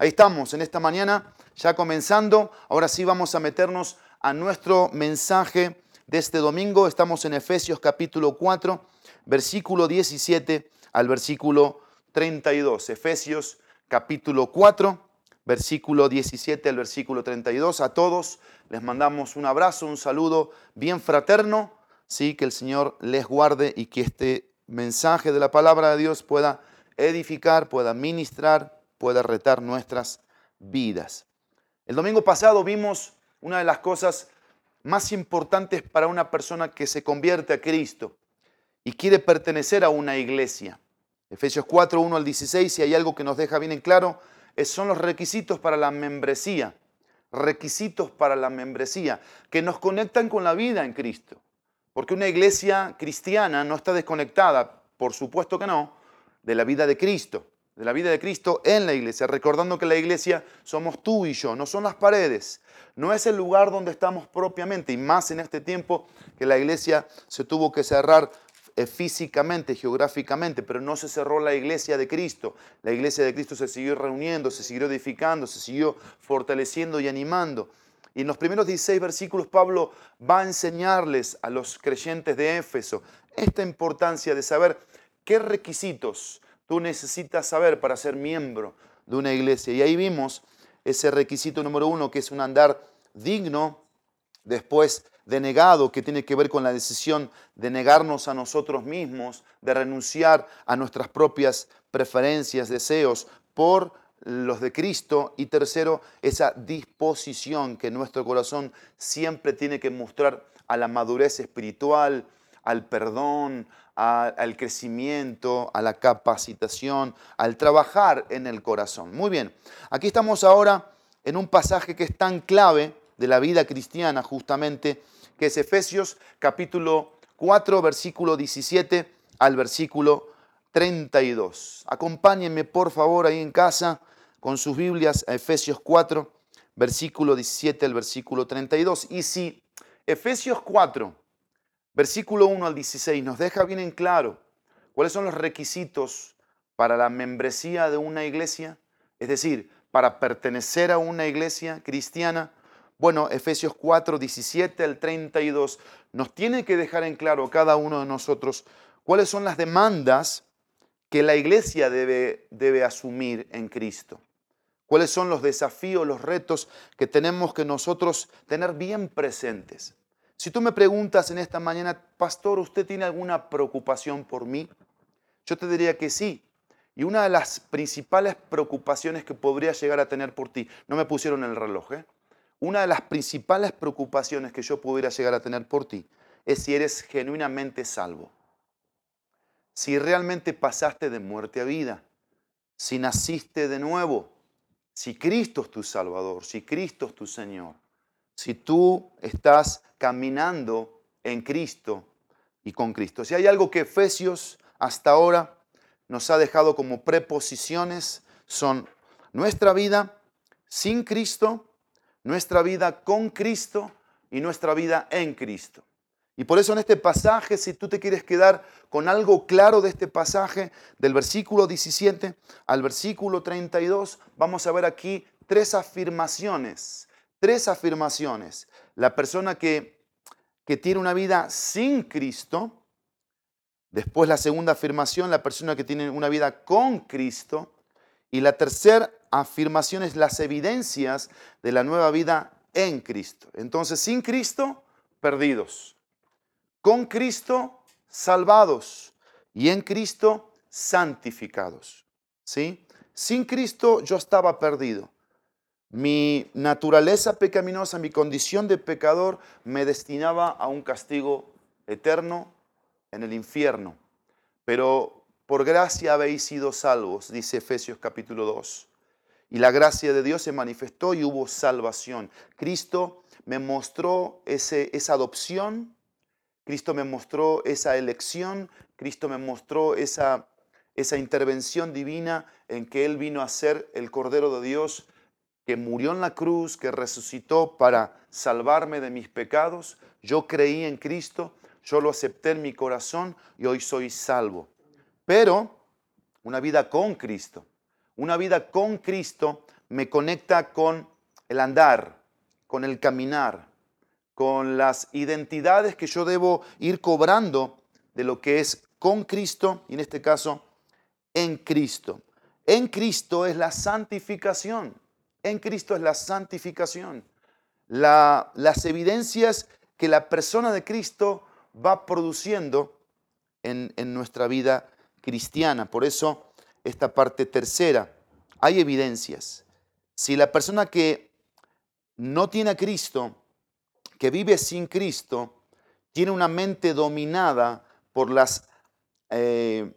Ahí estamos, en esta mañana, ya comenzando. Ahora sí vamos a meternos a nuestro mensaje de este domingo. Estamos en Efesios capítulo 4, versículo 17 al versículo 32. Efesios capítulo 4, versículo 17 al versículo 32. A todos les mandamos un abrazo, un saludo bien fraterno. Sí, que el Señor les guarde y que este mensaje de la palabra de Dios pueda edificar, pueda ministrar, pueda retar nuestras vidas. El domingo pasado vimos una de las cosas más importantes para una persona que se convierte a Cristo y quiere pertenecer a una iglesia. Efesios 4, 1 al 16, si hay algo que nos deja bien en claro, son los requisitos para la membresía. Requisitos para la membresía que nos conectan con la vida en Cristo. Porque una iglesia cristiana no está desconectada, por supuesto que no, de la vida de Cristo, de la vida de Cristo en la iglesia, recordando que la iglesia somos tú y yo, no son las paredes, no es el lugar donde estamos propiamente, y más en este tiempo que la iglesia se tuvo que cerrar eh, físicamente, geográficamente, pero no se cerró la iglesia de Cristo. La iglesia de Cristo se siguió reuniendo, se siguió edificando, se siguió fortaleciendo y animando. Y en los primeros 16 versículos Pablo va a enseñarles a los creyentes de Éfeso esta importancia de saber qué requisitos tú necesitas saber para ser miembro de una iglesia. Y ahí vimos ese requisito número uno, que es un andar digno, después denegado, que tiene que ver con la decisión de negarnos a nosotros mismos, de renunciar a nuestras propias preferencias, deseos, por los de Cristo. Y tercero, esa disposición que nuestro corazón siempre tiene que mostrar a la madurez espiritual, al perdón, al crecimiento, a la capacitación, al trabajar en el corazón. Muy bien, aquí estamos ahora en un pasaje que es tan clave de la vida cristiana justamente, que es Efesios capítulo 4, versículo 17 al versículo 32. Acompáñenme por favor ahí en casa con sus Biblias a Efesios 4, versículo 17 al versículo 32. Y si Efesios 4, versículo 1 al 16 nos deja bien en claro cuáles son los requisitos para la membresía de una iglesia, es decir, para pertenecer a una iglesia cristiana. Bueno, Efesios 4, 17 al 32 nos tiene que dejar en claro cada uno de nosotros cuáles son las demandas que la iglesia debe, debe asumir en Cristo. Cuáles son los desafíos, los retos que tenemos que nosotros tener bien presentes. Si tú me preguntas en esta mañana, pastor, ¿usted tiene alguna preocupación por mí? Yo te diría que sí. Y una de las principales preocupaciones que podría llegar a tener por ti, no me pusieron el reloj, ¿eh? una de las principales preocupaciones que yo pudiera llegar a tener por ti es si eres genuinamente salvo. Si realmente pasaste de muerte a vida, si naciste de nuevo, si Cristo es tu Salvador, si Cristo es tu Señor si tú estás caminando en Cristo y con Cristo. Si hay algo que Efesios hasta ahora nos ha dejado como preposiciones, son nuestra vida sin Cristo, nuestra vida con Cristo y nuestra vida en Cristo. Y por eso en este pasaje, si tú te quieres quedar con algo claro de este pasaje, del versículo 17 al versículo 32, vamos a ver aquí tres afirmaciones tres afirmaciones. La persona que, que tiene una vida sin Cristo, después la segunda afirmación, la persona que tiene una vida con Cristo, y la tercera afirmación es las evidencias de la nueva vida en Cristo. Entonces, sin Cristo, perdidos. Con Cristo, salvados. Y en Cristo, santificados. ¿Sí? Sin Cristo yo estaba perdido. Mi naturaleza pecaminosa, mi condición de pecador me destinaba a un castigo eterno en el infierno. Pero por gracia habéis sido salvos, dice Efesios capítulo 2. Y la gracia de Dios se manifestó y hubo salvación. Cristo me mostró esa adopción, Cristo me mostró esa elección, Cristo me mostró esa intervención divina en que Él vino a ser el Cordero de Dios que murió en la cruz, que resucitó para salvarme de mis pecados. Yo creí en Cristo, yo lo acepté en mi corazón y hoy soy salvo. Pero una vida con Cristo, una vida con Cristo me conecta con el andar, con el caminar, con las identidades que yo debo ir cobrando de lo que es con Cristo y en este caso en Cristo. En Cristo es la santificación. En Cristo es la santificación. las evidencias que la persona de Cristo va produciendo en, nuestra vida cristiana. Por eso esta parte tercera, hay evidencias. Si la persona que no tiene a Cristo, que vive sin Cristo, tiene una mente dominada por, las, eh,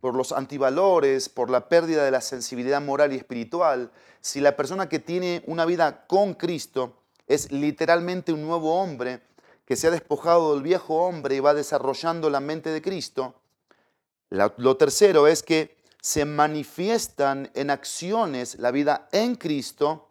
por los antivalores, por la pérdida de la sensibilidad moral y espiritual, si la persona que tiene una vida con Cristo es literalmente un nuevo hombre, que se ha despojado del viejo hombre y va desarrollando la mente de Cristo, lo tercero es que se manifiestan en acciones la vida en Cristo,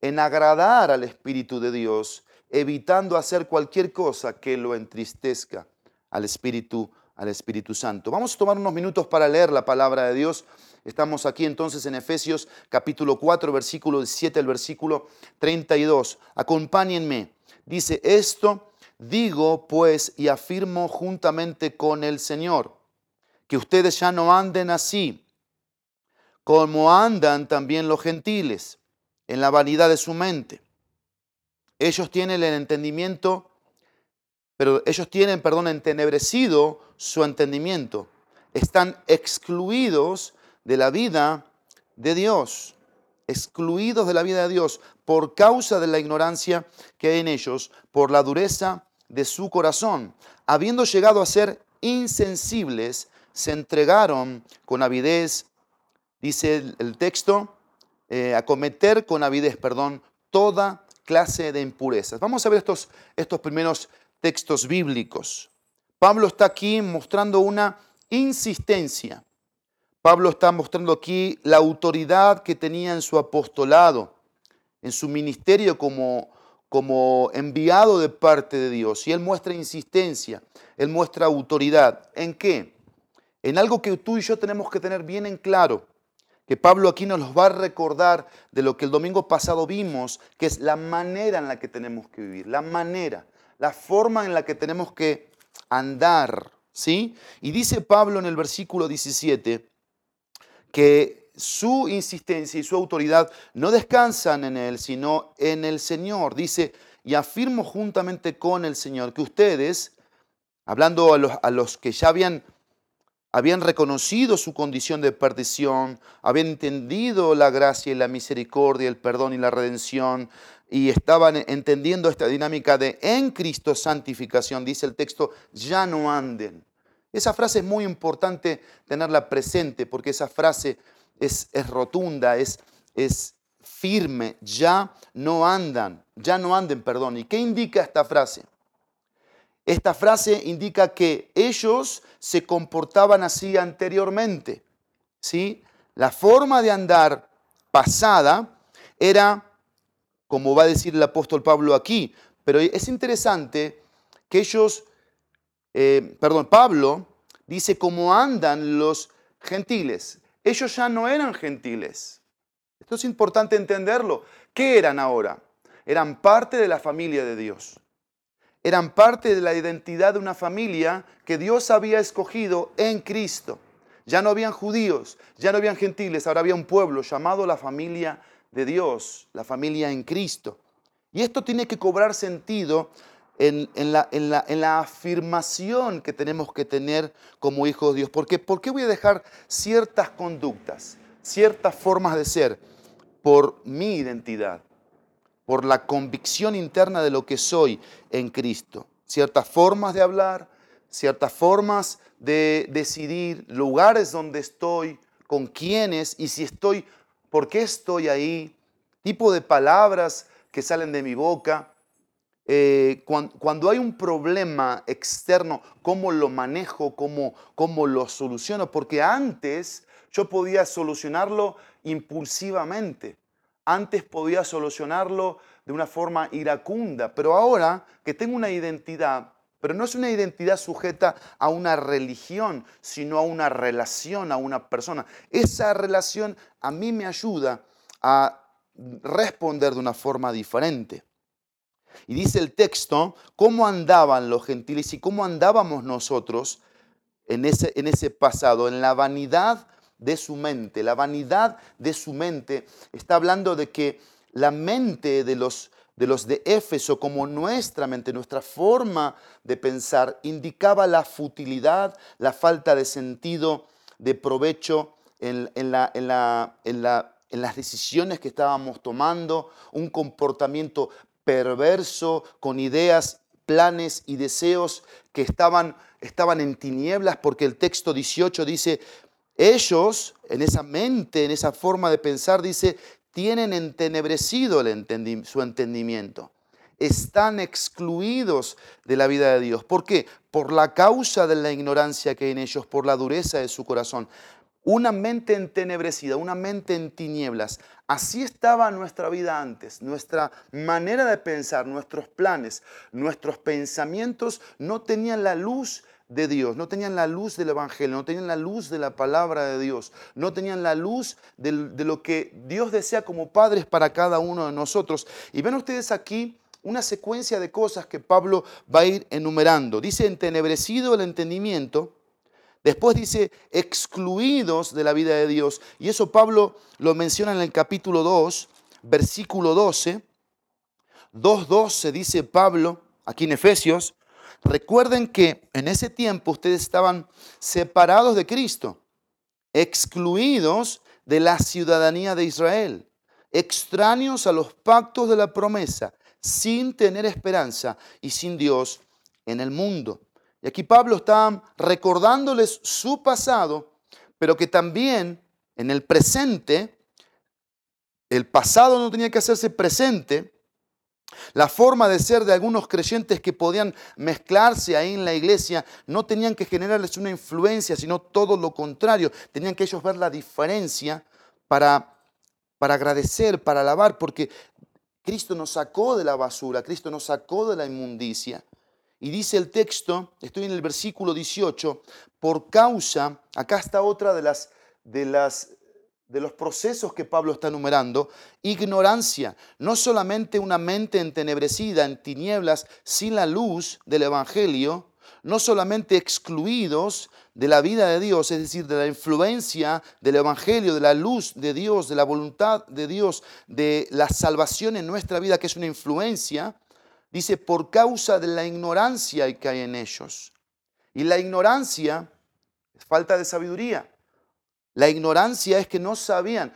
en agradar al Espíritu de Dios, evitando hacer cualquier cosa que lo entristezca al Espíritu, al Espíritu Santo. Vamos a tomar unos minutos para leer la palabra de Dios. Estamos aquí entonces en Efesios capítulo 4, versículo 17 al versículo 32. Acompáñenme. Dice, esto digo pues y afirmo juntamente con el Señor, que ustedes ya no anden así como andan también los gentiles en la vanidad de su mente. Ellos tienen el entendimiento, pero ellos tienen, perdón, entenebrecido su entendimiento. Están excluidos de la vida de Dios, excluidos de la vida de Dios por causa de la ignorancia que hay en ellos, por la dureza de su corazón. Habiendo llegado a ser insensibles, se entregaron con avidez dice el, texto, eh, acometer con avidez, perdón, toda clase de impurezas. Vamos a ver estos, estos primeros textos bíblicos. Pablo está aquí mostrando una insistencia. Pablo está mostrando aquí la autoridad que tenía en su apostolado, en su ministerio como, como enviado de parte de Dios. Y él muestra insistencia, él muestra autoridad. ¿En qué? En algo que tú y yo tenemos que tener bien en claro que Pablo aquí nos va a recordar de lo que el domingo pasado vimos, que es la manera en la que tenemos que vivir, la manera, la forma en la que tenemos que andar, ¿sí? Y dice Pablo en el versículo 17 que su insistencia y su autoridad no descansan en él, sino en el Señor. Dice, y afirmo juntamente con el Señor que ustedes, hablando a los, a los que ya habían habían reconocido su condición de perdición, habían entendido la gracia y la misericordia, el perdón y la redención, y estaban entendiendo esta dinámica de en Cristo santificación, dice el texto, ya no anden. Esa frase es muy importante tenerla presente porque esa frase es, rotunda, es, es firme, ya no andan, ya no anden, perdón. ¿Y qué indica esta frase? Esta frase indica que ellos se comportaban así anteriormente. ¿sí? La forma de andar pasada era, como va a decir el apóstol Pablo aquí, pero es interesante que ellos, eh, perdón, Pablo dice cómo andan los gentiles. Ellos ya no eran gentiles. Esto es importante entenderlo. ¿Qué eran ahora? Eran parte de la familia de Dios eran parte de la identidad de una familia que Dios había escogido en Cristo. Ya no habían judíos, ya no habían gentiles, ahora había un pueblo llamado la familia de Dios, la familia en Cristo. Y esto tiene que cobrar sentido en, la, afirmación que tenemos que tener como hijos de Dios. Porque, ¿Por qué voy a dejar ciertas conductas, ciertas formas de ser por mi identidad? por la convicción interna de lo que soy en Cristo. Ciertas formas de hablar, ciertas formas de decidir, lugares donde estoy, con quiénes y si estoy, por qué estoy ahí, tipo de palabras que salen de mi boca. Eh, cuando, hay un problema externo, ¿cómo lo manejo? ¿Cómo, ¿Cómo lo soluciono? Porque antes yo podía solucionarlo impulsivamente antes podía solucionarlo de una forma iracunda, pero ahora que tengo una identidad, pero no es una identidad sujeta a una religión, sino a una relación, a una persona. Esa relación a mí me ayuda a responder de una forma diferente. Y dice el texto, cómo andaban los gentiles y cómo andábamos nosotros en ese, en ese pasado, en la vanidad de su mente. La vanidad de su mente está hablando de que la mente de los, de los de Éfeso, como nuestra mente, nuestra forma de pensar, indicaba la futilidad, la falta de sentido, de provecho en, la, en, la, en, la, en las decisiones que estábamos tomando, un comportamiento perverso, con ideas, planes y deseos que estaban, estaban en tinieblas, porque el texto 18 dice, ellos, en esa mente, en esa forma de pensar, dice, tienen entenebrecido su entendimiento. Están excluidos de la vida de Dios. ¿Por qué? Por la causa de la ignorancia que hay en ellos, por la dureza de su corazón. Una mente entenebrecida, una mente en tinieblas. Así estaba nuestra vida antes. Nuestra manera de pensar, nuestros planes, nuestros pensamientos no tenían la luz de Dios, no tenían la luz del Evangelio, no tenían la luz de la palabra de Dios, no tenían la luz de, lo que Dios desea como padres para cada uno de nosotros. Y ven ustedes aquí una secuencia de cosas que Pablo va a ir enumerando. Dice entenebrecido el entendimiento, después dice excluidos de la vida de Dios, y eso Pablo lo menciona en el capítulo 2, versículo 12. 2.12 dice Pablo, aquí en Efesios, Recuerden que en ese tiempo ustedes estaban separados de Cristo, excluidos de la ciudadanía de Israel, extraños a los pactos de la promesa, sin tener esperanza y sin Dios en el mundo. Y aquí Pablo está recordándoles su pasado, pero que también en el presente, el pasado no tenía que hacerse presente, la forma de ser de algunos creyentes que podían mezclarse ahí en la iglesia no tenían que generarles una influencia, sino todo lo contrario. Tenían que ellos ver la diferencia para, para agradecer, para alabar, porque Cristo nos sacó de la basura, Cristo nos sacó de la inmundicia. Y dice el texto, estoy en el versículo 18, por causa, acá está otra de las, de las de los procesos que Pablo está enumerando, ignorancia, no solamente una mente entenebrecida en tinieblas sin la luz del Evangelio, no solamente excluidos de la vida de Dios, es decir, de la influencia del Evangelio, de la luz de Dios, de la voluntad de Dios, de la salvación en nuestra vida, que es una influencia, dice, por causa de la ignorancia que hay en ellos. Y la ignorancia es falta de sabiduría. La ignorancia es que no sabían.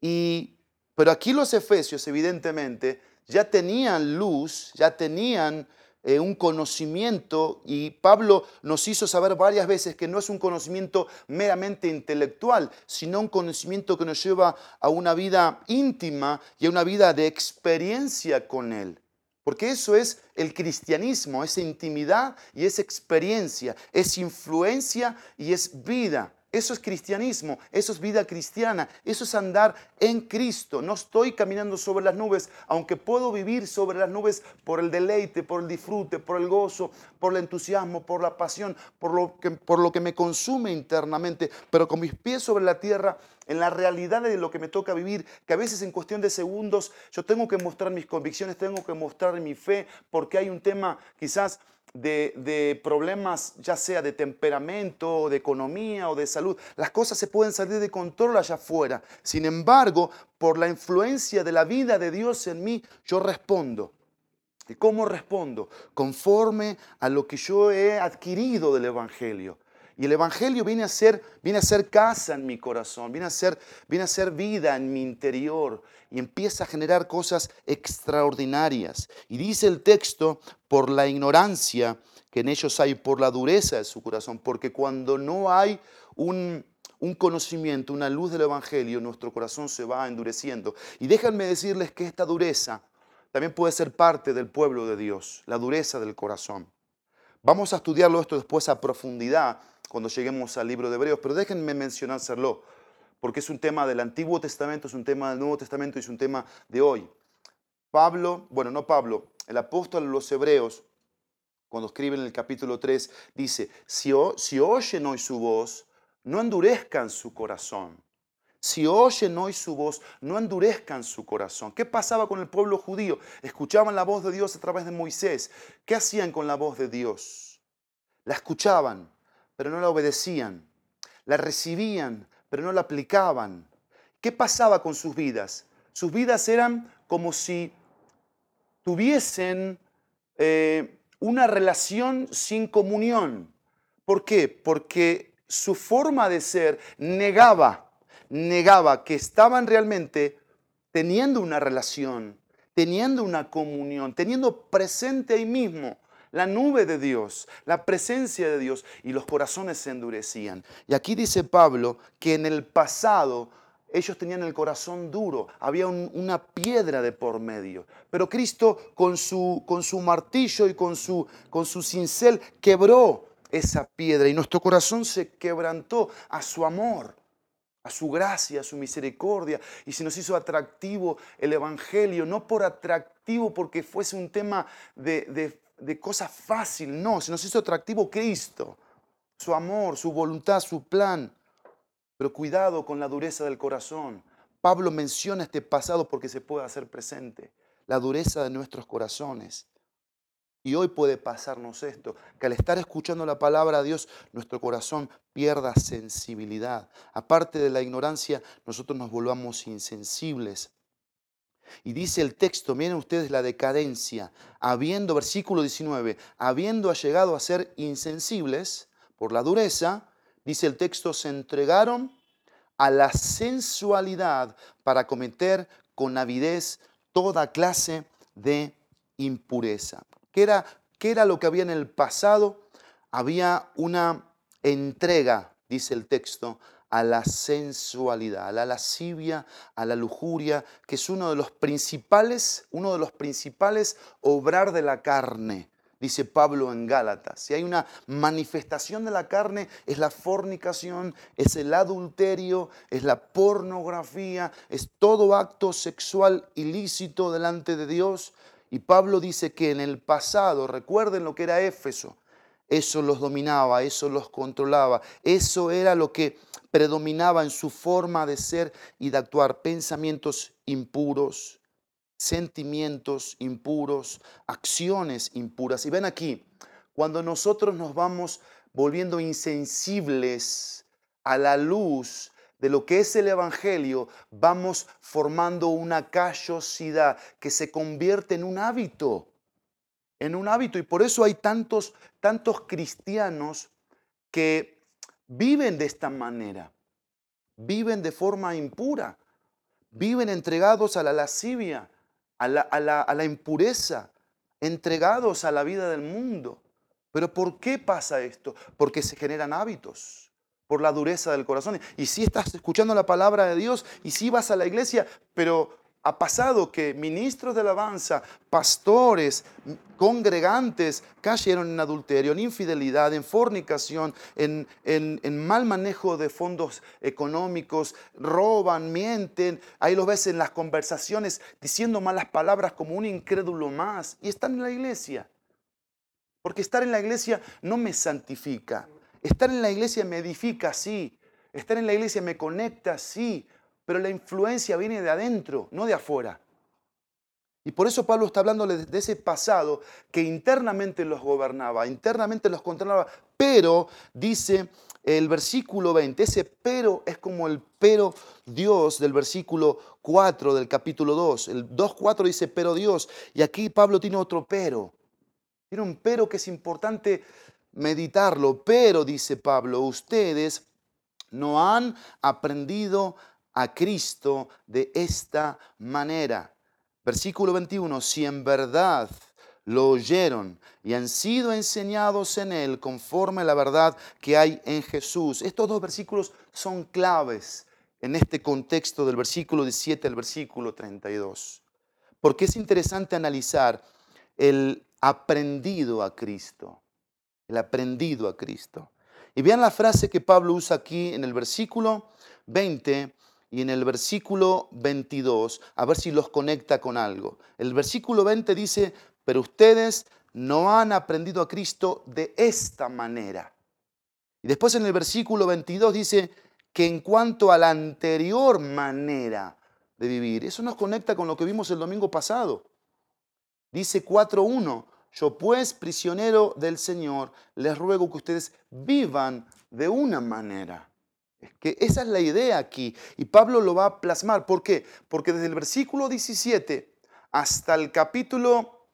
Y, pero aquí los efesios, evidentemente, ya tenían luz, ya tenían eh, un conocimiento y Pablo nos hizo saber varias veces que no es un conocimiento meramente intelectual, sino un conocimiento que nos lleva a una vida íntima y a una vida de experiencia con Él. Porque eso es el cristianismo, es intimidad y es experiencia, es influencia y es vida. Eso es cristianismo, eso es vida cristiana, eso es andar en Cristo. No estoy caminando sobre las nubes, aunque puedo vivir sobre las nubes por el deleite, por el disfrute, por el gozo, por el entusiasmo, por la pasión, por lo que, me consume internamente, pero con mis pies sobre la tierra, en la realidad de lo que me toca vivir, que a veces en cuestión de segundos yo tengo que mostrar mis convicciones, tengo que mostrar mi fe, porque hay un tema quizás de, problemas, ya sea de temperamento, de economía o de salud. Las cosas se pueden salir de control allá afuera. Sin embargo, por la influencia de la vida de Dios en mí, yo respondo. ¿Y cómo respondo? Conforme a lo que yo he adquirido del Evangelio. Y el Evangelio viene a ser, viene a ser casa en mi corazón, viene a, ser, viene a ser vida en mi interior y empieza a generar cosas extraordinarias. Y dice el texto, por la ignorancia que en ellos hay, por la dureza de su corazón, porque cuando no hay un, un conocimiento, una luz del Evangelio, nuestro corazón se va endureciendo. Y déjenme decirles que esta dureza también puede ser parte del pueblo de Dios, la dureza del corazón. Vamos a estudiarlo esto después a profundidad cuando lleguemos al libro de Hebreos, pero déjenme mencionárselo, porque es un tema del Antiguo Testamento, es un tema del Nuevo Testamento y es un tema de hoy. Pablo, bueno, no Pablo, el apóstol de los Hebreos, cuando escribe en el capítulo 3, dice, si, si oyen hoy su voz, no endurezcan su corazón. si oyen hoy su voz, no endurezcan su corazón. ¿Qué pasaba con el pueblo judío? Escuchaban la voz de Dios a través de Moisés. ¿Qué hacían con la voz de Dios? La escuchaban, pero no la obedecían. La recibían, pero no la aplicaban. ¿Qué pasaba con sus vidas? Sus vidas eran como si tuviesen eh, una relación sin comunión. ¿Por qué? Porque su forma de ser negaba, negaba que estaban realmente teniendo una relación, teniendo una comunión, teniendo presente ahí mismo la nube de Dios, la presencia de Dios, y los corazones se endurecían. Y aquí dice Pablo que en el pasado ellos tenían el corazón duro, había una piedra de por medio. Pero Cristo con su, con su martillo y con su, con su cincel quebró esa piedra y nuestro corazón se quebrantó a su amor, a su gracia, a su misericordia y se nos hizo atractivo el Evangelio, no por atractivo porque fuese un tema de, de, de cosa fácil, no, se nos hizo atractivo Cristo, su amor, su voluntad, su plan. Pero cuidado con la dureza del corazón. Pablo menciona este pasado porque se puede hacer presente, la dureza de nuestros corazones. Y hoy puede pasarnos esto, que al estar escuchando la palabra de Dios, nuestro corazón pierda sensibilidad. Aparte de la ignorancia, nosotros nos volvamos insensibles. Y dice el texto, miren ustedes la decadencia, habiendo, versículo 19, habiendo llegado a ser insensibles por la dureza, dice el texto, se entregaron a la sensualidad para cometer con avidez toda clase de impureza. ¿Qué era, ¿Qué era lo que había en el pasado? Había una entrega, dice el texto, a la sensualidad, a la lascivia, a la lujuria, que es uno de los principales, uno de los principales obrar de la carne dice Pablo en Gálatas. Si hay una manifestación de la carne, es la fornicación, es el adulterio, es la pornografía, es todo acto sexual ilícito delante de Dios. Y Pablo dice que en el pasado, recuerden lo que era Éfeso, eso los dominaba, eso los controlaba, eso era lo que predominaba en su forma de ser y de actuar, pensamientos impuros, sentimientos impuros, acciones impuras. Y ven aquí, cuando nosotros nos vamos volviendo insensibles a la luz de lo que es el Evangelio, vamos formando una callosidad que se convierte en un hábito, en un hábito. Y por eso hay tantos, tantos cristianos que viven de esta manera, viven de forma impura, viven entregados a la lascivia, a la, impureza, entregados a la vida del mundo. Pero ¿por qué pasa esto? Porque se generan hábitos por la dureza del corazón. Y si estás escuchando la palabra de Dios y si vas a la iglesia, pero ha pasado que ministros de alabanza, pastores, congregantes cayeron en adulterio, en infidelidad, en fornicación, en, en, mal manejo de fondos económicos, roban, mienten. Ahí lo ves en las conversaciones diciendo malas palabras como un incrédulo más. Y están en la iglesia. Porque estar en la iglesia no me santifica. Estar en la iglesia me edifica, sí. Estar en la iglesia me conecta, sí pero la influencia viene de adentro, no de afuera. Y por eso Pablo está hablando de ese pasado que internamente los gobernaba, internamente los controlaba, pero dice el versículo 20, ese pero es como el pero Dios del versículo 4 del capítulo 2. El 2.4 dice pero Dios, y aquí Pablo tiene otro pero. Tiene un pero que es importante meditarlo, pero dice Pablo, ustedes no han aprendido a Cristo de esta manera. Versículo 21, si en verdad lo oyeron y han sido enseñados en Él conforme la verdad que hay en Jesús. Estos dos versículos son claves en este contexto del versículo 17 al versículo 32. Porque es interesante analizar el aprendido a Cristo. El aprendido a Cristo. Y vean la frase que Pablo usa aquí en el versículo 20 y en el versículo 22, a ver si los conecta con algo. El versículo 20 dice, pero ustedes no han aprendido a Cristo de esta manera. Y después en el versículo 22 dice, que en cuanto a la anterior manera de vivir. Eso nos conecta con lo que vimos el domingo pasado. Dice 4.1, yo pues, prisionero del Señor, les ruego que ustedes vivan de una manera. Que esa es la idea aquí. Y Pablo lo va a plasmar. ¿Por qué? Porque desde el versículo 17 hasta el capítulo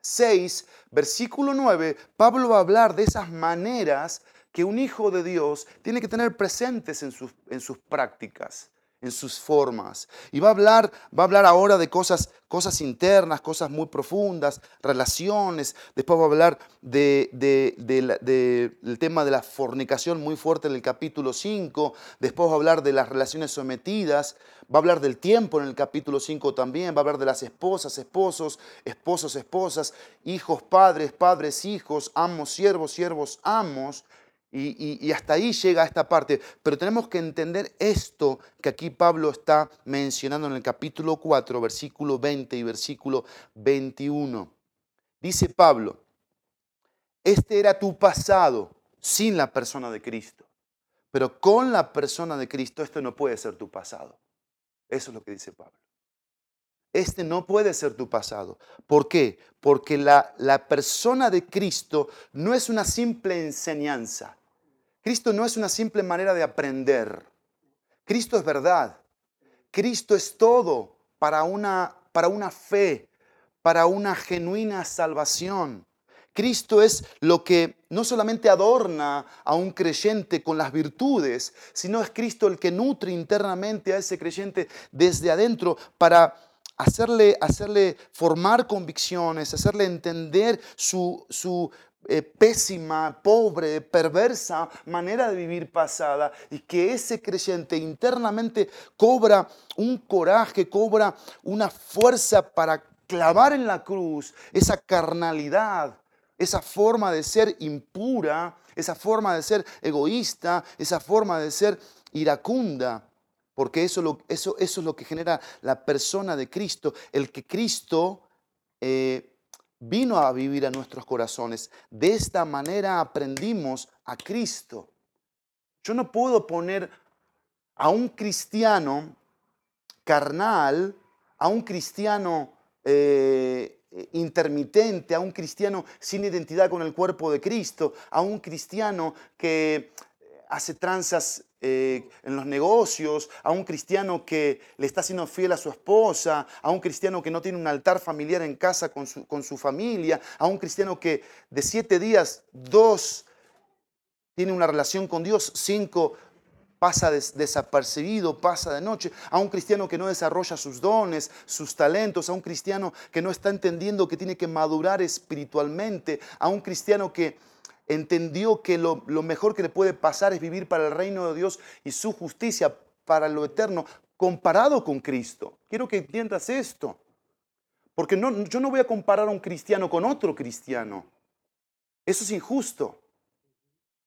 6, versículo 9, Pablo va a hablar de esas maneras que un hijo de Dios tiene que tener presentes en sus, en sus prácticas en sus formas. Y va a hablar, va a hablar ahora de cosas, cosas internas, cosas muy profundas, relaciones. Después va a hablar de, del tema de la fornicación muy fuerte en el capítulo 5. Después va a hablar de las relaciones sometidas. Va a hablar del tiempo en el capítulo 5 también. Va a hablar de las esposas, esposos, esposos, esposas, hijos, padres, padres, hijos, amos, siervos, siervos, amos. Y, hasta ahí llega esta parte. Pero tenemos que entender esto que aquí Pablo está mencionando en el capítulo 4, versículo 20 y versículo 21. Dice Pablo, este era tu pasado sin la persona de Cristo. Pero con la persona de Cristo esto no puede ser tu pasado. Eso es lo que dice Pablo. Este no puede ser tu pasado. ¿Por qué? Porque la, la persona de Cristo no es una simple enseñanza. Cristo no es una simple manera de aprender. Cristo es verdad. Cristo es todo para una, para una fe, para una genuina salvación. Cristo es lo que no solamente adorna a un creyente con las virtudes, sino es Cristo el que nutre internamente a ese creyente desde adentro para hacerle, hacerle formar convicciones, hacerle entender su, su, eh, pésima, pobre, perversa manera de vivir pasada y que ese creyente internamente cobra un coraje, cobra una fuerza para clavar en la cruz esa carnalidad, esa forma de ser impura, esa forma de ser egoísta, esa forma de ser iracunda. Porque eso, eso, es lo que genera la persona de Cristo, el que Cristo eh, vino a vivir a nuestros corazones. De esta manera aprendimos a Cristo. Yo no puedo poner a un cristiano carnal, a un cristiano eh, intermitente, a un cristiano sin identidad con el cuerpo de Cristo, a un cristiano que hace tranzas eh, en los negocios, a un cristiano que le está siendo fiel a su esposa, a un cristiano que no tiene un altar familiar en casa con su, con su familia, a un cristiano que de siete días, dos tiene una relación con Dios, cinco pasa desapercibido, pasa de noche, a un cristiano que no desarrolla sus dones, sus talentos, a un cristiano que no está entendiendo que tiene que madurar espiritualmente, a un cristiano que entendió que lo, mejor que le puede pasar es vivir para el reino de Dios y su justicia para lo eterno, comparado con Cristo. Quiero que entiendas esto. Porque no, yo no voy a comparar a un cristiano con otro cristiano. Eso es injusto.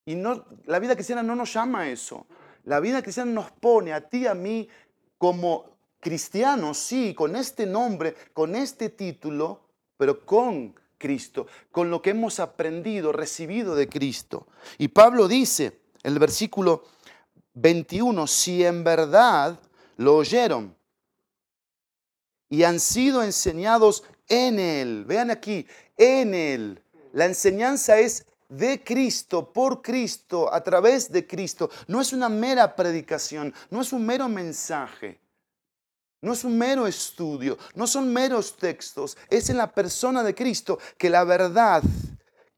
Y no, la vida cristiana no nos llama a eso. La vida cristiana nos pone a ti y a mí como cristianos, sí, con este nombre, con este título, pero con Cristo, con lo que hemos aprendido, recibido de Cristo. Y Pablo dice en el versículo 21, si en verdad lo oyeron y han sido enseñados en Él, vean aquí, en Él. La enseñanza es de Cristo, por Cristo, a través de Cristo. No es una mera predicación, no es un mero mensaje. No es un mero estudio, no son meros textos, es en la persona de Cristo que la verdad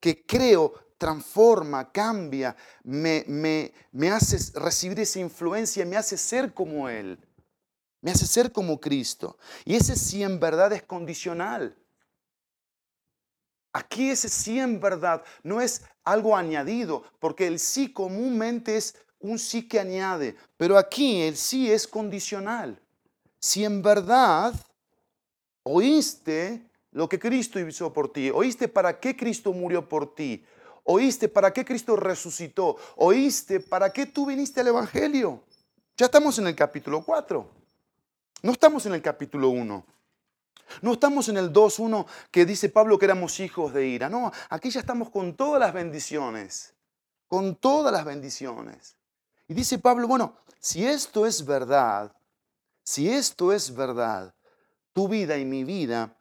que creo transforma, cambia, me, me, me hace recibir esa influencia, me hace ser como Él, me hace ser como Cristo. Y ese sí en verdad es condicional. Aquí ese sí en verdad no es algo añadido, porque el sí comúnmente es un sí que añade, pero aquí el sí es condicional si en verdad oíste lo que Cristo hizo por ti, oíste para qué Cristo murió por ti, oíste para qué Cristo resucitó, oíste para qué tú viniste al Evangelio. Ya estamos en el capítulo 4, no estamos en el capítulo 1. No estamos en el 2.1 que dice Pablo que éramos hijos de ira. No, aquí ya estamos con todas las bendiciones. Con todas las bendiciones. Y dice Pablo, bueno, si esto es verdad, si esto es verdad, tu vida y mi vida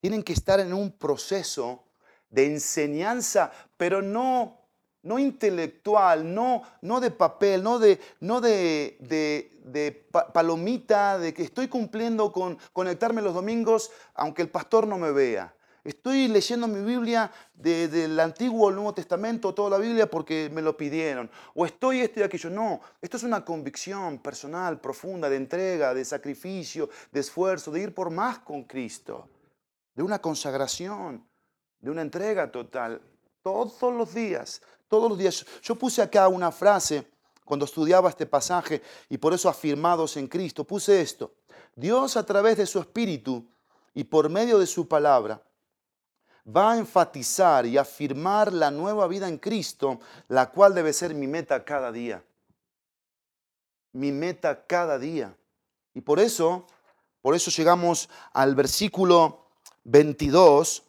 tienen que estar en un proceso de enseñanza, pero no, no intelectual, no, no de papel, no de, no de, de, palomita, de que estoy cumpliendo con conectarme los domingos aunque el pastor no me vea. Estoy leyendo mi Biblia del Antiguo al Nuevo Testamento, toda la Biblia porque me lo pidieron. O estoy esto y aquello. No, esto es una convicción personal, profunda, de entrega, de sacrificio, de esfuerzo, de ir por más con Cristo, de una consagración, de una entrega total. Todos los días, todos los días. Yo puse acá una frase cuando estudiaba este pasaje y por eso afirmados en Cristo. Puse esto. Dios a través de su Espíritu y por medio de su palabra va a enfatizar y afirmar la nueva vida en Cristo, la cual debe ser mi meta cada día. Mi meta cada día. Y por eso, por eso llegamos al versículo 22.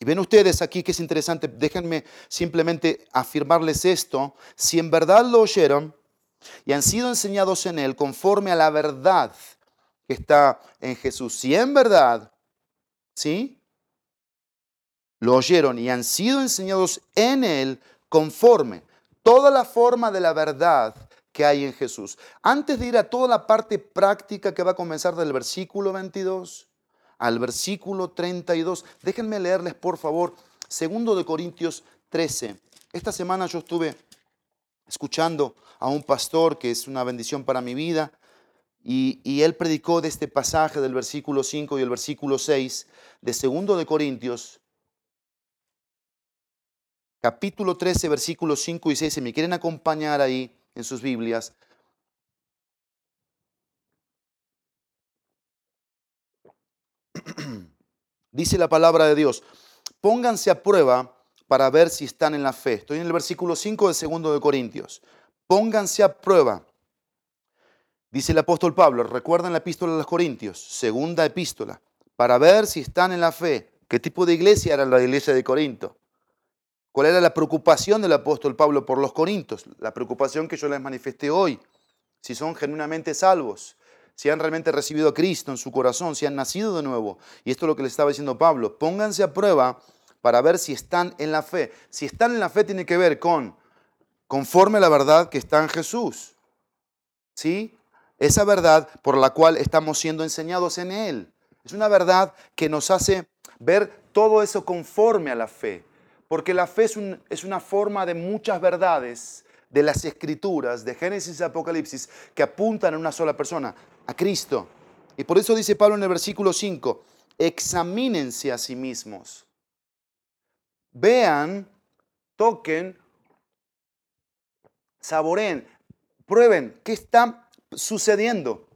Y ven ustedes aquí que es interesante, déjenme simplemente afirmarles esto. Si en verdad lo oyeron y han sido enseñados en Él conforme a la verdad que está en Jesús, si en verdad, ¿sí? Lo oyeron y han sido enseñados en Él conforme toda la forma de la verdad que hay en Jesús. Antes de ir a toda la parte práctica que va a comenzar del versículo 22 al versículo 32, déjenme leerles por favor segundo de Corintios 13. Esta semana yo estuve escuchando a un pastor que es una bendición para mi vida y, él predicó de este pasaje del versículo 5 y el versículo 6 de segundo de Corintios capítulo 13, versículos 5 y 6, si me quieren acompañar ahí en sus Biblias. Dice la palabra de Dios, pónganse a prueba para ver si están en la fe. Estoy en el versículo 5 del segundo de Corintios. Pónganse a prueba. Dice el apóstol Pablo, recuerdan la epístola de los Corintios, segunda epístola, para ver si están en la fe. ¿Qué tipo de iglesia era la iglesia de Corinto? ¿Cuál era la preocupación del apóstol Pablo por los corintios? La preocupación que yo les manifesté hoy. Si son genuinamente salvos, si han realmente recibido a Cristo en su corazón, si han nacido de nuevo. Y esto es lo que le estaba diciendo Pablo. Pónganse a prueba para ver si están en la fe. Si están en la fe tiene que ver con conforme a la verdad que está en Jesús. ¿Sí? Esa verdad por la cual estamos siendo enseñados en Él. Es una verdad que nos hace ver todo eso conforme a la fe. Porque la fe es, una forma de muchas verdades de las escrituras, de Génesis y Apocalipsis, que apuntan a una sola persona, a Cristo. Y por eso dice Pablo en el versículo 5, examínense a sí mismos. Vean, toquen, saboren, prueben qué está sucediendo,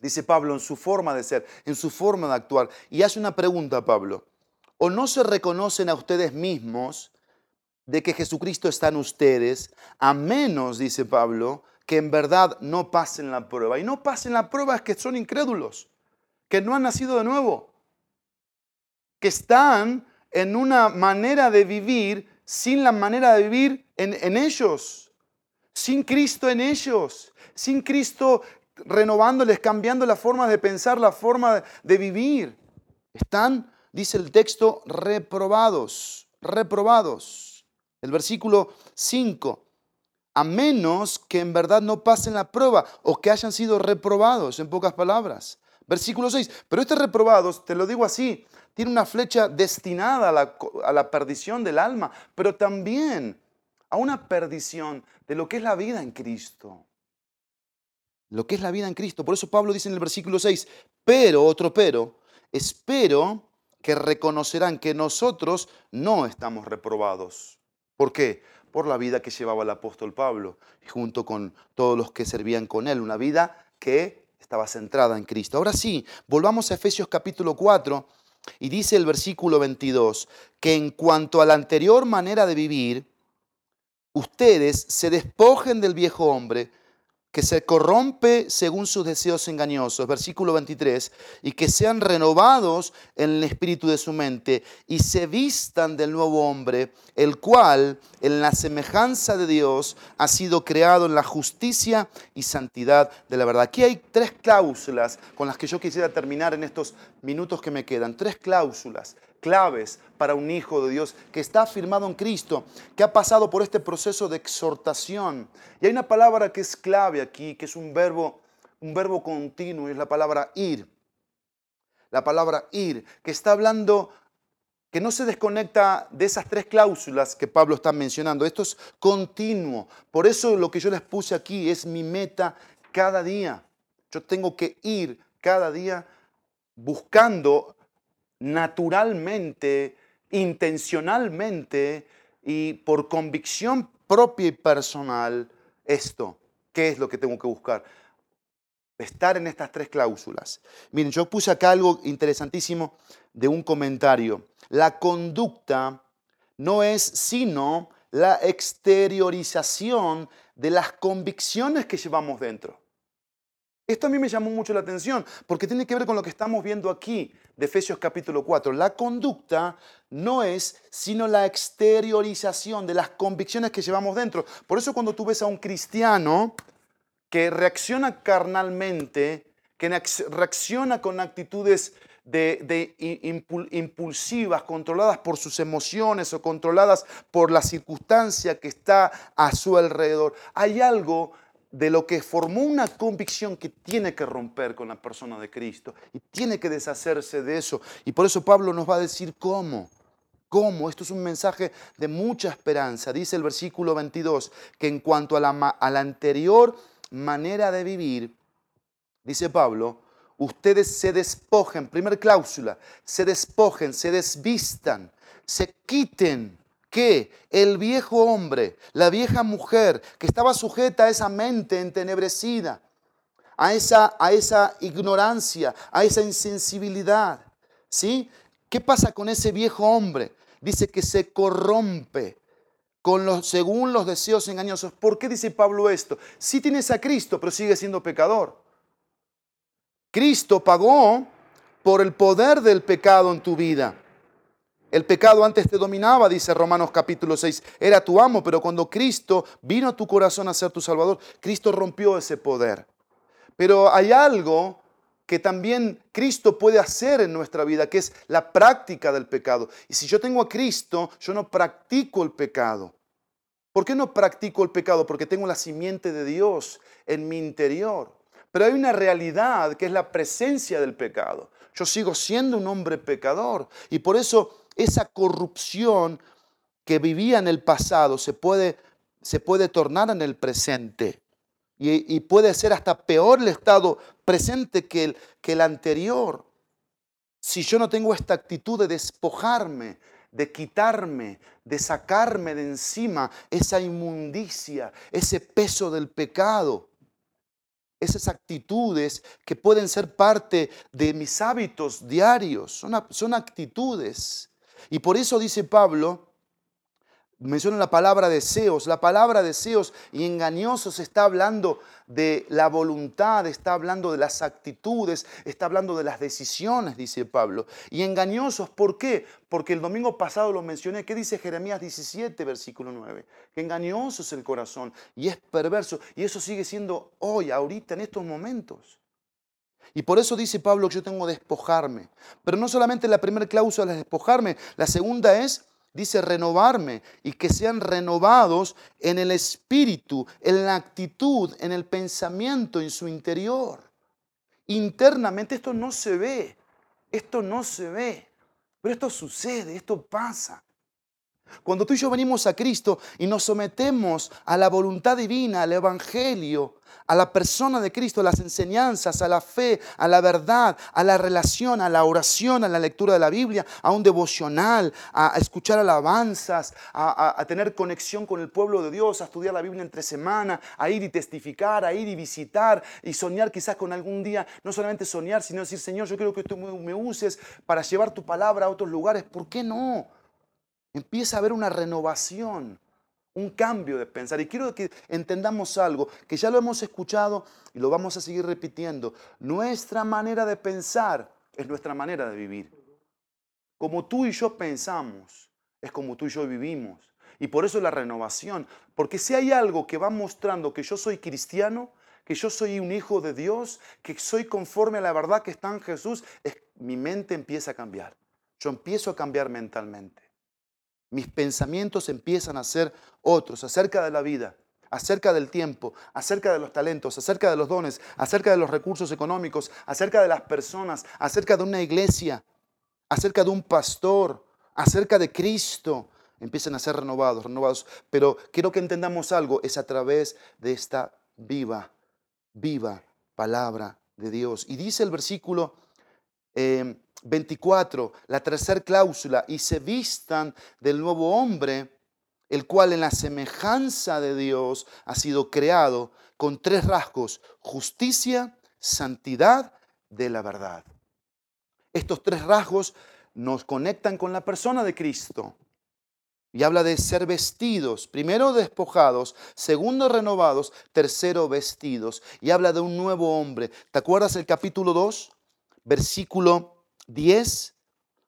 dice Pablo, en su forma de ser, en su forma de actuar. Y hace una pregunta, Pablo o no se reconocen a ustedes mismos de que Jesucristo está en ustedes, a menos, dice Pablo, que en verdad no pasen la prueba. Y no pasen la prueba es que son incrédulos, que no han nacido de nuevo, que están en una manera de vivir sin la manera de vivir en, en ellos, sin Cristo en ellos, sin Cristo renovándoles, cambiando la forma de pensar, la forma de vivir. Están dice el texto, reprobados, reprobados. El versículo 5, a menos que en verdad no pasen la prueba o que hayan sido reprobados, en pocas palabras. Versículo 6, pero este reprobados, te lo digo así, tiene una flecha destinada a la, a la perdición del alma, pero también a una perdición de lo que es la vida en Cristo. Lo que es la vida en Cristo. Por eso Pablo dice en el versículo 6, pero, otro pero, espero que reconocerán que nosotros no estamos reprobados. ¿Por qué? Por la vida que llevaba el apóstol Pablo, junto con todos los que servían con él, una vida que estaba centrada en Cristo. Ahora sí, volvamos a Efesios capítulo 4 y dice el versículo 22 que en cuanto a la anterior manera de vivir, ustedes se despojen del viejo hombre que se corrompe según sus deseos engañosos, versículo 23, y que sean renovados en el espíritu de su mente y se vistan del nuevo hombre, el cual en la semejanza de Dios ha sido creado en la justicia y santidad de la verdad. Aquí hay tres cláusulas con las que yo quisiera terminar en estos minutos que me quedan, tres cláusulas claves para un hijo de Dios que está afirmado en Cristo, que ha pasado por este proceso de exhortación. Y hay una palabra que es clave aquí, que es un verbo, un verbo continuo, y es la palabra ir. La palabra ir, que está hablando que no se desconecta de esas tres cláusulas que Pablo está mencionando. Esto es continuo. Por eso lo que yo les puse aquí es mi meta cada día. Yo tengo que ir cada día buscando naturalmente, intencionalmente y por convicción propia y personal esto. ¿Qué es lo que tengo que buscar? Estar en estas tres cláusulas. Miren, yo puse acá algo interesantísimo de un comentario. La conducta no es sino la exteriorización de las convicciones que llevamos dentro. Esto a mí me llamó mucho la atención porque tiene que ver con lo que estamos viendo aquí de Efesios capítulo 4. La conducta no es sino la exteriorización de las convicciones que llevamos dentro. Por eso cuando tú ves a un cristiano que reacciona carnalmente, que reacciona con actitudes de, impulsivas, controladas por sus emociones o controladas por la circunstancia que está a su alrededor, hay algo de lo que formó una convicción que tiene que romper con la persona de Cristo y tiene que deshacerse de eso. Y por eso Pablo nos va a decir cómo. ¿Cómo? Esto es un mensaje de mucha esperanza. Dice el versículo 22 que en cuanto a la, a la anterior manera de vivir, dice Pablo, ustedes se despojen, primer cláusula, se despojen, se desvistan, se quiten que el viejo hombre, la vieja mujer que estaba sujeta a esa mente entenebrecida, a esa, a esa ignorancia, a esa insensibilidad, ¿sí? ¿Qué pasa con ese viejo hombre? Dice que se corrompe con los, según los deseos engañosos. ¿Por qué dice Pablo esto? Sí tienes a Cristo, pero sigue siendo pecador. Cristo pagó por el poder del pecado en tu vida. El pecado antes te dominaba, dice Romanos capítulo 6. Era tu amo, pero cuando Cristo vino a tu corazón a ser tu Salvador, Cristo rompió ese poder. Pero hay algo que también Cristo puede hacer en nuestra vida, que es la práctica del pecado. Y si yo tengo a Cristo, yo no practico el pecado. ¿Por qué no practico el pecado? Porque tengo la simiente de Dios en mi interior. Pero hay una realidad que es la presencia del pecado. Yo sigo siendo un hombre pecador y por eso esa corrupción que vivía en el pasado se puede, se puede tornar en el presente. Y, puede ser hasta peor el estado presente que el, que el anterior. Si yo no tengo esta actitud de despojarme, de quitarme, de sacarme de encima esa inmundicia, ese peso del pecado, esas actitudes que pueden ser parte de mis hábitos diarios, son, son actitudes y por eso dice Pablo, menciona la palabra deseos, la palabra deseos y engañosos está hablando de la voluntad, está hablando de las actitudes, está hablando de las decisiones, dice Pablo. Y engañosos, ¿por qué? Porque el domingo pasado lo mencioné, ¿qué dice Jeremías 17, versículo 9? Que engañoso es el corazón y es perverso. Y eso sigue siendo hoy, ahorita, en estos momentos. Y por eso dice Pablo que yo tengo que despojarme. Pero no solamente la primera cláusula es despojarme, la segunda es, dice, renovarme y que sean renovados en el espíritu, en la actitud, en el pensamiento, en su interior. Internamente esto no se ve, esto no se ve, pero esto sucede, esto pasa. Cuando tú y yo venimos a Cristo y nos sometemos a la voluntad divina, al Evangelio, a la persona de Cristo, a las enseñanzas, a la fe, a la verdad, a la relación, a la oración, a la lectura de la Biblia, a un devocional, a escuchar alabanzas, a, tener conexión con el pueblo de Dios, a estudiar la Biblia entre semana, a ir y testificar, a ir y visitar y soñar quizás con algún día, no solamente soñar, sino decir, Señor, yo quiero que tú me uses para llevar tu palabra a otros lugares. ¿Por qué no? Empieza a haber una renovación un cambio de pensar. Y quiero que entendamos algo, que ya lo hemos escuchado y lo vamos a seguir repitiendo. Nuestra manera de pensar es nuestra manera de vivir. Como tú y yo pensamos, es como tú y yo vivimos. Y por eso la renovación. Porque si hay algo que va mostrando que yo soy cristiano, que yo soy un hijo de Dios, que soy conforme a la verdad que está en Jesús, es, mi mente empieza a cambiar. Yo empiezo a cambiar mentalmente. Mis pensamientos empiezan a ser otros acerca de la vida, acerca del tiempo, acerca de los talentos, acerca de los dones, acerca de los recursos económicos, acerca de las personas, acerca de una iglesia, acerca de un pastor, acerca de Cristo. Empiezan a ser renovados, renovados. Pero quiero que entendamos algo, es a través de esta viva, viva palabra de Dios. Y dice el versículo 24, em, la tercera cláusula, y se vistan del nuevo hombre, el cual en la semejanza de Dios ha sido creado con tres rasgos, justicia, santidad de la verdad. Estos tres rasgos nos conectan con la persona de Cristo. Y habla de ser vestidos, primero despojados, segundo renovados, tercero vestidos. Y habla de un nuevo hombre. ¿Te acuerdas el capítulo 2? Versículo 10,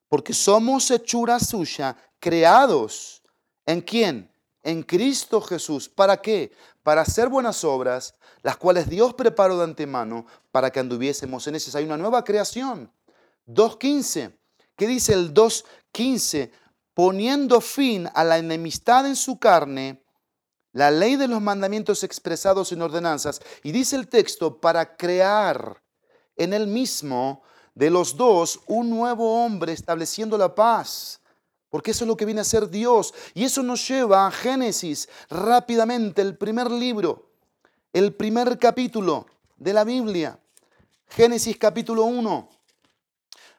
porque somos hechura suya, creados. ¿En quién? En Cristo Jesús. ¿Para qué? Para hacer buenas obras, las cuales Dios preparó de antemano para que anduviésemos en esas. Hay una nueva creación. 2.15. ¿Qué dice el 2.15? Poniendo fin a la enemistad en su carne, la ley de los mandamientos expresados en ordenanzas. Y dice el texto, para crear en él mismo de los dos un nuevo hombre estableciendo la paz. Porque eso es lo que viene a ser Dios. Y eso nos lleva a Génesis rápidamente, el primer libro, el primer capítulo de la Biblia. Génesis capítulo 1,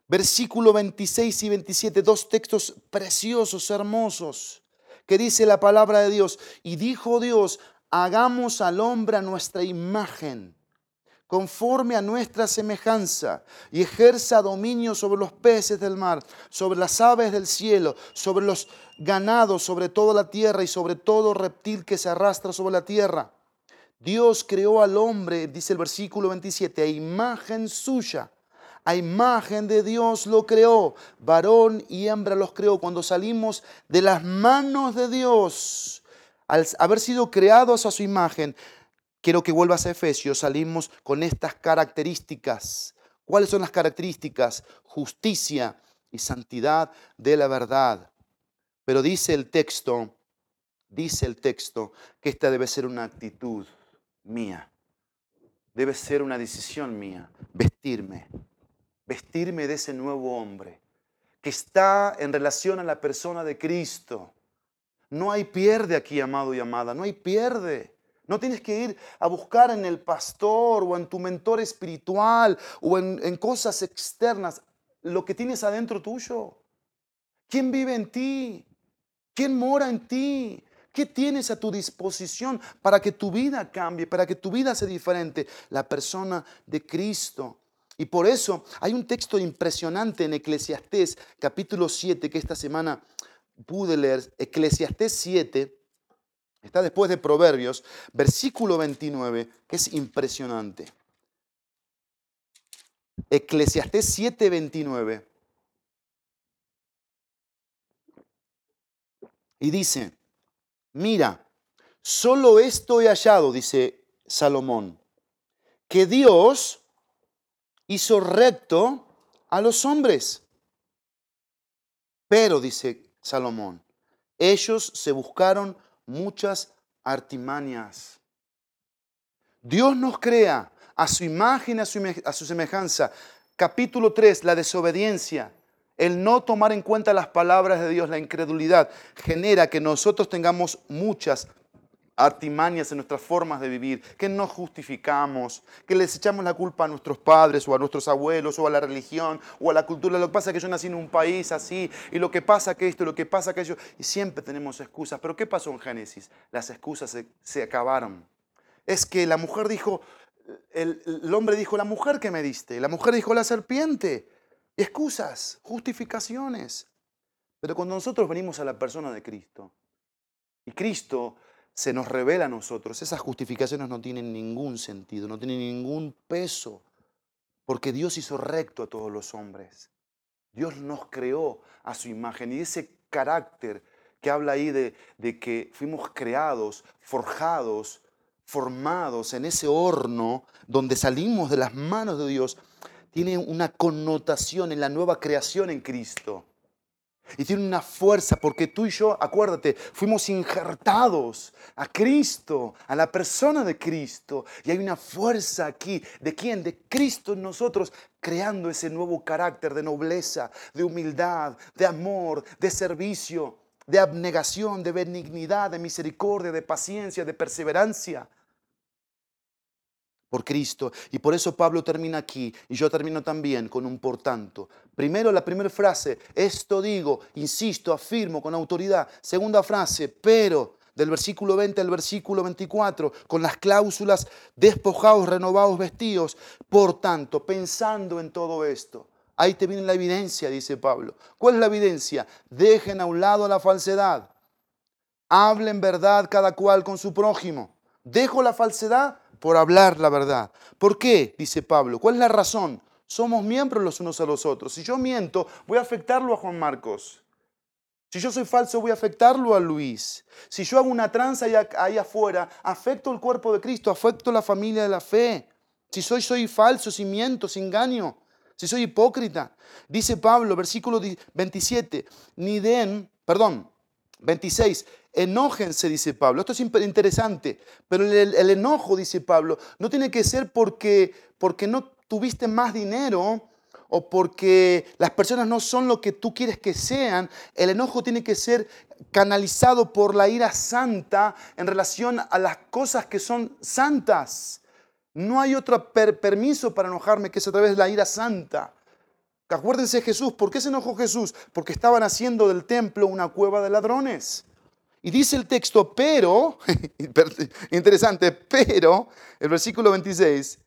versículo 26 y 27, dos textos preciosos, hermosos, que dice la palabra de Dios. Y dijo Dios, hagamos al hombre a nuestra imagen conforme a nuestra semejanza, y ejerza dominio sobre los peces del mar, sobre las aves del cielo, sobre los ganados, sobre toda la tierra y sobre todo reptil que se arrastra sobre la tierra. Dios creó al hombre, dice el versículo 27, a imagen suya. A imagen de Dios lo creó, varón y hembra los creó. Cuando salimos de las manos de Dios, al haber sido creados a su imagen, quiero que vuelvas a Efesios, salimos con estas características. ¿Cuáles son las características? Justicia y santidad de la verdad. Pero dice el texto, dice el texto que esta debe ser una actitud mía. Debe ser una decisión mía, vestirme, vestirme de ese nuevo hombre que está en relación a la persona de Cristo. No hay pierde aquí, amado y amada, no hay pierde. No tienes que ir a buscar en el pastor o en tu mentor espiritual o en, cosas externas lo que tienes adentro tuyo. ¿Quién vive en ti? ¿Quién mora en ti? ¿Qué tienes a tu disposición para que tu vida cambie, para que tu vida sea diferente? La persona de Cristo. Y por eso hay un texto impresionante en Eclesiastés capítulo 7 que esta semana pude leer. Eclesiastés 7 Está después de Proverbios, versículo 29, que es impresionante. Eclesiastés 7:29. Y dice, mira, solo esto he hallado, dice Salomón, que Dios hizo recto a los hombres. Pero, dice Salomón, ellos se buscaron muchas artimañas. Dios nos crea a su imagen, a su, semejanza. Capítulo 3, la desobediencia. El no tomar en cuenta las palabras de Dios, la incredulidad, genera que nosotros tengamos muchas artimañas en nuestras formas de vivir, que nos justificamos, que les echamos la culpa a nuestros padres o a nuestros abuelos o a la religión o a la cultura. Lo que pasa es que yo nací en un país así y lo que pasa que esto, lo que pasa que aquello. Y siempre tenemos excusas. Pero ¿qué pasó en Génesis? Las excusas se, acabaron. Es que la mujer dijo, el, el hombre dijo, la mujer que me diste. La mujer dijo, la serpiente. Excusas, justificaciones. Pero cuando nosotros venimos a la persona de Cristo, y Cristo se nos revela a nosotros, esas justificaciones no tienen ningún sentido, no tienen ningún peso, porque Dios hizo recto a todos los hombres. Dios nos creó a su imagen y ese carácter que habla ahí de, de que fuimos creados, forjados, formados en ese horno donde salimos de las manos de Dios, tiene una connotación en la nueva creación en Cristo. Y tiene una fuerza porque tú y yo, acuérdate, fuimos injertados a Cristo, a la persona de Cristo. Y hay una fuerza aquí. ¿De quién? De Cristo en nosotros, creando ese nuevo carácter de nobleza, de humildad, de amor, de servicio, de abnegación, de benignidad, de misericordia, de paciencia, de perseverancia por Cristo. Y por eso Pablo termina aquí y yo termino también con un por tanto. Primero la primera frase, esto digo, insisto, afirmo con autoridad. Segunda frase, pero del versículo 20 al versículo 24, con las cláusulas despojados, renovados, vestidos. Por tanto, pensando en todo esto, ahí te viene la evidencia, dice Pablo. ¿Cuál es la evidencia? Dejen a un lado la falsedad. Hablen verdad cada cual con su prójimo. Dejo la falsedad por hablar la verdad. ¿Por qué? Dice Pablo. ¿Cuál es la razón? Somos miembros los unos a los otros. Si yo miento, voy a afectarlo a Juan Marcos. Si yo soy falso, voy a afectarlo a Luis. Si yo hago una tranza ahí afuera, afecto el cuerpo de Cristo, afecto la familia de la fe. Si soy, soy falso, si miento, si engaño, si soy hipócrita. Dice Pablo, versículo 27, ni den, perdón, 26, Enójense, dice Pablo. Esto es interesante, pero el, enojo, dice Pablo, no tiene que ser porque, porque no tuviste más dinero o porque las personas no son lo que tú quieres que sean. El enojo tiene que ser canalizado por la ira santa en relación a las cosas que son santas. No hay otro permiso para enojarme que es a través de la ira santa. Acuérdense Jesús, ¿por qué se enojó Jesús? Porque estaban haciendo del templo una cueva de ladrones. Y dice el texto, pero, interesante, pero, el versículo 26,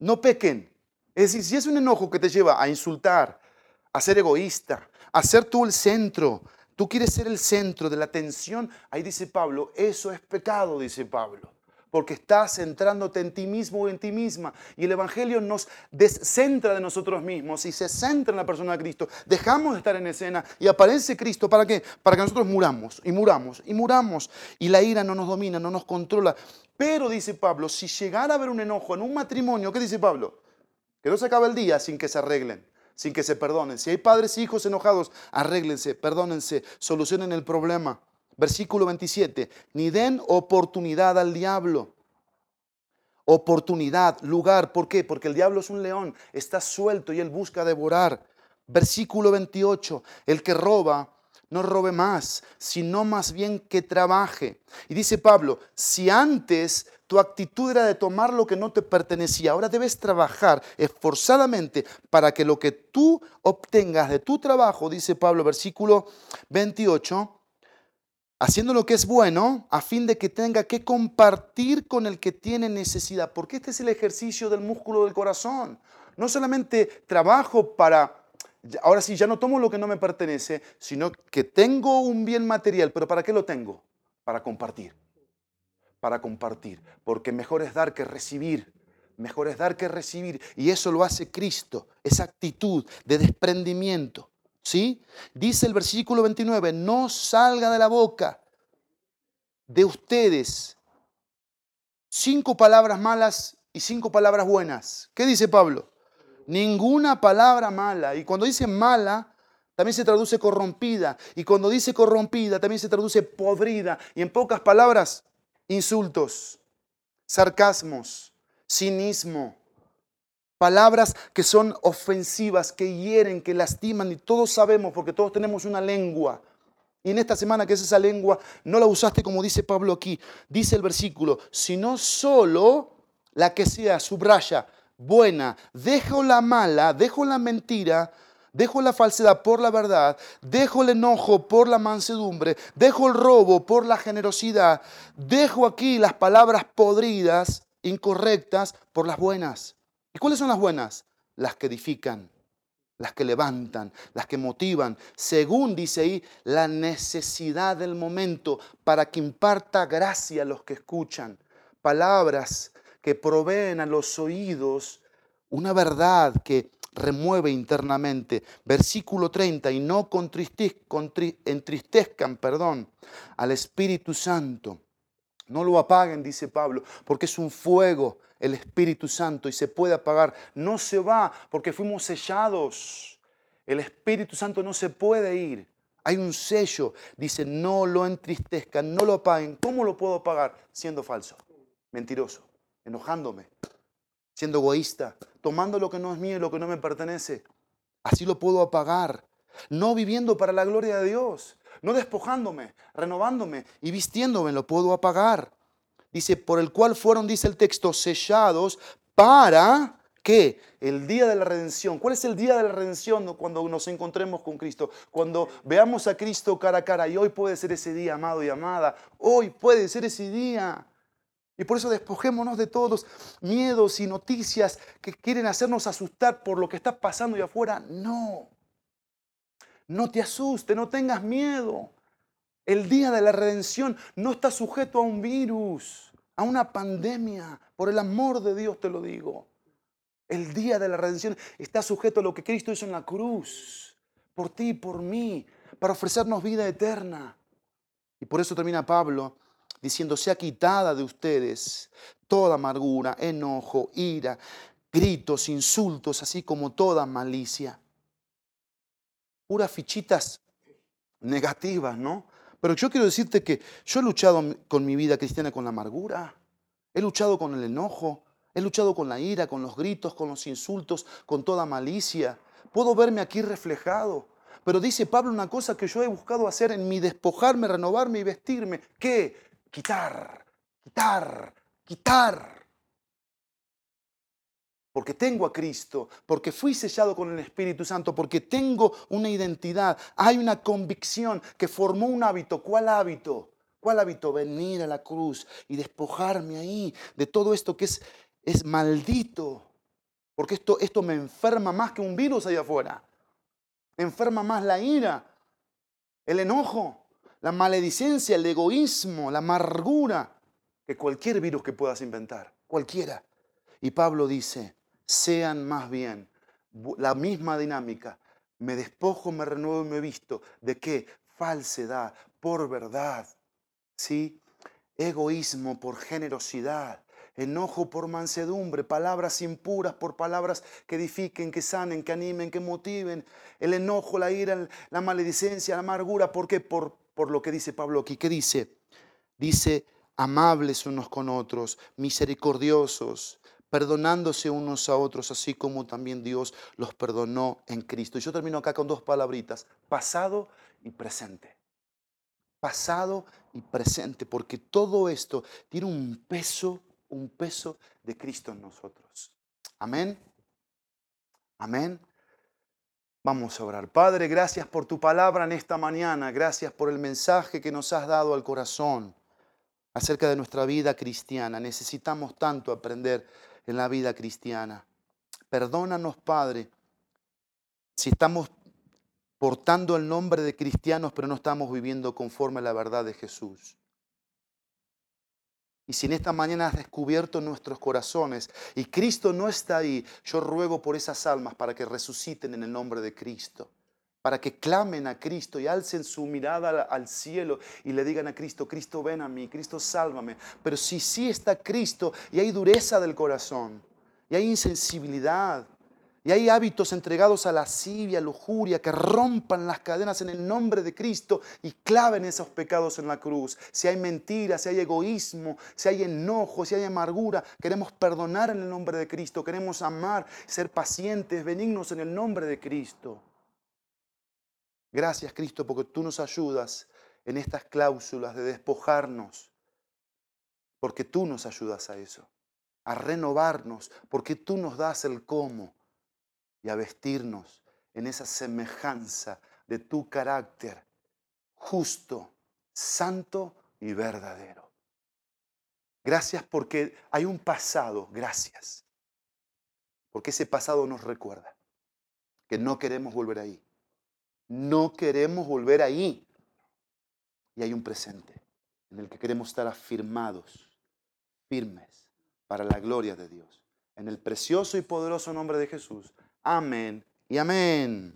no pequen. Es decir, si es un enojo que te lleva a insultar, a ser egoísta, a ser tú el centro, tú quieres ser el centro de la atención, ahí dice Pablo, eso es pecado, dice Pablo porque estás centrándote en ti mismo o en ti misma. Y el Evangelio nos descentra de nosotros mismos y se centra en la persona de Cristo. Dejamos de estar en escena y aparece Cristo. ¿Para qué? Para que nosotros muramos y muramos y muramos. Y la ira no nos domina, no nos controla. Pero dice Pablo, si llegara a haber un enojo en un matrimonio, ¿qué dice Pablo? Que no se acabe el día sin que se arreglen sin que se perdonen. Si hay padres e hijos enojados, arréglense, perdónense, solucionen el problema. Versículo 27, ni den oportunidad al diablo. Oportunidad, lugar, ¿por qué? Porque el diablo es un león, está suelto y él busca devorar. Versículo 28, el que roba, no robe más, sino más bien que trabaje. Y dice Pablo, si antes tu actitud era de tomar lo que no te pertenecía, ahora debes trabajar esforzadamente para que lo que tú obtengas de tu trabajo, dice Pablo, versículo 28, haciendo lo que es bueno a fin de que tenga que compartir con el que tiene necesidad, porque este es el ejercicio del músculo del corazón. No solamente trabajo para, ahora sí, ya no tomo lo que no me pertenece, sino que tengo un bien material, pero ¿para qué lo tengo? Para compartir, para compartir, porque mejor es dar que recibir. Mejor es dar que recibir. Y eso lo hace Cristo, esa actitud de desprendimiento. ¿Sí? Dice el versículo 29, no salga de la boca de ustedes cinco palabras malas y cinco palabras buenas. ¿Qué dice Pablo? Ninguna palabra mala. Y cuando dice mala, también se traduce corrompida. Y cuando dice corrompida, también se traduce podrida. Y en pocas palabras, insultos, sarcasmos, cinismo, Palabras que son ofensivas, que hieren, que lastiman y todos sabemos porque todos tenemos una lengua. Y en esta semana que es esa lengua, no la usaste como dice Pablo aquí. Dice el versículo, sino solo la que sea, subraya, buena. Dejo la mala, dejo la mentira, dejo la falsedad por la verdad, dejo el enojo por la mansedumbre, dejo el robo por la generosidad, dejo aquí las palabras podridas, incorrectas, por las buenas. ¿Y cuáles son las buenas? Las que edifican, las que levantan, las que motivan, según dice ahí, la necesidad del momento, para que imparta gracia a los que escuchan. Palabras que proveen a los oídos una verdad que remueve internamente. Versículo 30, y no entristezcan perdón, al Espíritu Santo. No lo apaguen, dice Pablo, porque es un fuego el Espíritu Santo y se puede apagar. No se va porque fuimos sellados. El Espíritu Santo no se puede ir. Hay un sello. Dice, no lo entristezcan, no lo apaguen. ¿Cómo lo puedo apagar? Siendo falso, mentiroso, enojándome, siendo egoísta, tomando lo que no es mío y lo que no me pertenece. Así lo puedo apagar. No viviendo para la gloria de Dios, no despojándome, renovándome y vistiéndome, lo puedo apagar. Dice, por el cual fueron, dice el texto, sellados para que el día de la redención. ¿Cuál es el día de la redención cuando nos encontremos con Cristo? Cuando veamos a Cristo cara a cara. Y hoy puede ser ese día, amado y amada. Hoy puede ser ese día. Y por eso despojémonos de todos miedos y noticias que quieren hacernos asustar por lo que está pasando allá afuera. No. No te asustes, no tengas miedo. El día de la redención no está sujeto a un virus, a una pandemia. Por el amor de Dios te lo digo. El día de la redención está sujeto a lo que Cristo hizo en la cruz, por ti y por mí, para ofrecernos vida eterna. Y por eso termina Pablo diciendo, sea quitada de ustedes toda amargura, enojo, ira, gritos, insultos, así como toda malicia. Puras fichitas negativas, ¿no? Pero yo quiero decirte que yo he luchado con mi vida cristiana con la amargura, he luchado con el enojo, he luchado con la ira, con los gritos, con los insultos, con toda malicia. Puedo verme aquí reflejado. Pero dice Pablo una cosa que yo he buscado hacer en mi despojarme, renovarme y vestirme. ¿Qué? quitar, quitar, quitar. Porque tengo a Cristo, porque fui sellado con el Espíritu Santo, porque tengo una identidad. Hay una convicción que formó un hábito. ¿Cuál hábito? ¿Cuál hábito? Venir a la cruz y despojarme ahí de todo esto que es, es maldito. Porque esto, esto me enferma más que un virus allá afuera. Me enferma más la ira, el enojo, la maledicencia, el egoísmo, la amargura, que cualquier virus que puedas inventar, cualquiera. Y Pablo dice, sean más bien la misma dinámica. Me despojo, me renuevo y me visto. ¿De qué? Falsedad por verdad. ¿Sí? Egoísmo por generosidad enojo por mansedumbre, palabras impuras por palabras que edifiquen, que sanen, que animen, que motiven, el enojo, la ira, la maledicencia, la amargura, ¿por qué? Por, por lo que dice Pablo aquí. ¿Qué dice? Dice, amables unos con otros, misericordiosos, perdonándose unos a otros, así como también Dios los perdonó en Cristo. Y yo termino acá con dos palabritas, pasado y presente. Pasado y presente, porque todo esto tiene un peso un peso de Cristo en nosotros. Amén. Amén. Vamos a orar. Padre, gracias por tu palabra en esta mañana. Gracias por el mensaje que nos has dado al corazón acerca de nuestra vida cristiana. Necesitamos tanto aprender en la vida cristiana. Perdónanos, Padre, si estamos portando el nombre de cristianos, pero no estamos viviendo conforme a la verdad de Jesús. Y si en esta mañana has descubierto nuestros corazones y Cristo no está ahí, yo ruego por esas almas para que resuciten en el nombre de Cristo, para que clamen a Cristo y alcen su mirada al cielo y le digan a Cristo, Cristo ven a mí, Cristo sálvame. Pero si sí está Cristo y hay dureza del corazón y hay insensibilidad y hay hábitos entregados a lascivia, lujuria, que rompan las cadenas en el nombre de Cristo y claven esos pecados en la cruz. Si hay mentira, si hay egoísmo, si hay enojo, si hay amargura, queremos perdonar en el nombre de Cristo, queremos amar, ser pacientes, benignos en el nombre de Cristo. Gracias Cristo porque tú nos ayudas en estas cláusulas de despojarnos, porque tú nos ayudas a eso, a renovarnos, porque tú nos das el cómo y a vestirnos en esa semejanza de tu carácter justo, santo y verdadero. Gracias porque hay un pasado, gracias. Porque ese pasado nos recuerda que no queremos volver ahí. No queremos volver ahí. Y hay un presente en el que queremos estar afirmados, firmes, para la gloria de Dios. En el precioso y poderoso nombre de Jesús. Amén y amén.